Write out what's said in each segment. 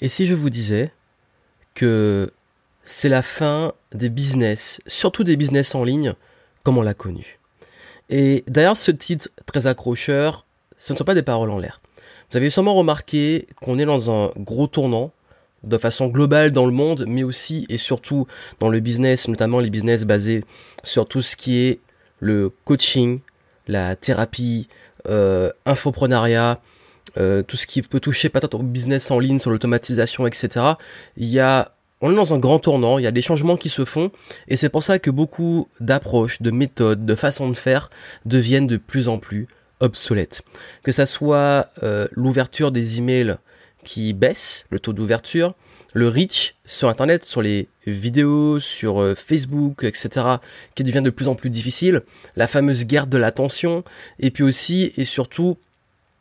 Et si je vous disais que c'est la fin des business, surtout des business en ligne, comme on l'a connu. Et d'ailleurs, ce titre très accrocheur, ce ne sont pas des paroles en l'air. Vous avez sûrement remarqué qu'on est dans un gros tournant, de façon globale dans le monde, mais aussi et surtout dans le business, notamment les business basés sur tout ce qui est le coaching, la thérapie, euh, infoprenariat, euh, tout ce qui peut toucher peut-être au business en ligne, sur l'automatisation, etc. Il y a, on est dans un grand tournant, il y a des changements qui se font, et c'est pour ça que beaucoup d'approches, de méthodes, de façons de faire deviennent de plus en plus obsolètes. Que ça soit euh, l'ouverture des emails qui baisse, le taux d'ouverture, le reach sur Internet, sur les vidéos, sur euh, Facebook, etc., qui devient de plus en plus difficile, la fameuse guerre de l'attention, et puis aussi et surtout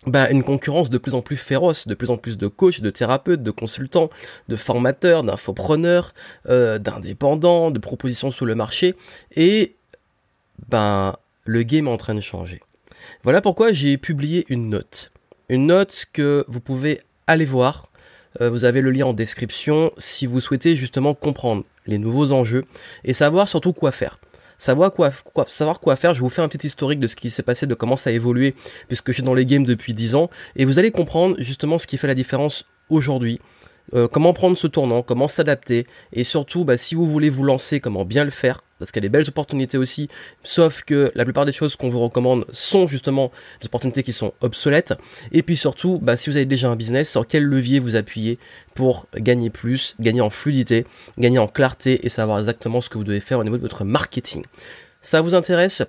bah, une concurrence de plus en plus féroce, de plus en plus de coachs, de thérapeutes, de consultants, de formateurs, d'infopreneurs, euh, d'indépendants, de propositions sur le marché, et ben le game est en train de changer. Voilà pourquoi j'ai publié une note. Une note que vous pouvez aller voir. Euh, vous avez le lien en description si vous souhaitez justement comprendre les nouveaux enjeux et savoir surtout quoi faire savoir quoi, faire. Je vous fais un petit historique de ce qui s'est passé, de comment ça a évolué, puisque je suis dans les games depuis 10 ans, et vous allez comprendre justement ce qui fait la différence aujourd'hui. Euh, comment prendre ce tournant, comment s'adapter, et surtout, bah, si vous voulez vous lancer, comment bien le faire, parce qu'il y a des belles opportunités aussi, sauf que la plupart des choses qu'on vous recommande sont justement des opportunités qui sont obsolètes. Et puis surtout, bah, si vous avez déjà un business, sur quel levier vous appuyez pour gagner plus, gagner en fluidité, gagner en clarté et savoir exactement ce que vous devez faire au niveau de votre marketing. Ça vous intéresse?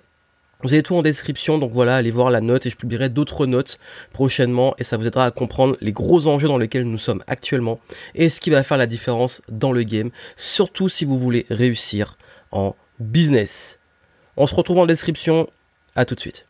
Vous avez tout en description, donc voilà, allez voir la note et je publierai d'autres notes prochainement et ça vous aidera à comprendre les gros enjeux dans lesquels nous sommes actuellement et ce qui va faire la différence dans le game, surtout si vous voulez réussir en business. On se retrouve en description. À tout de suite.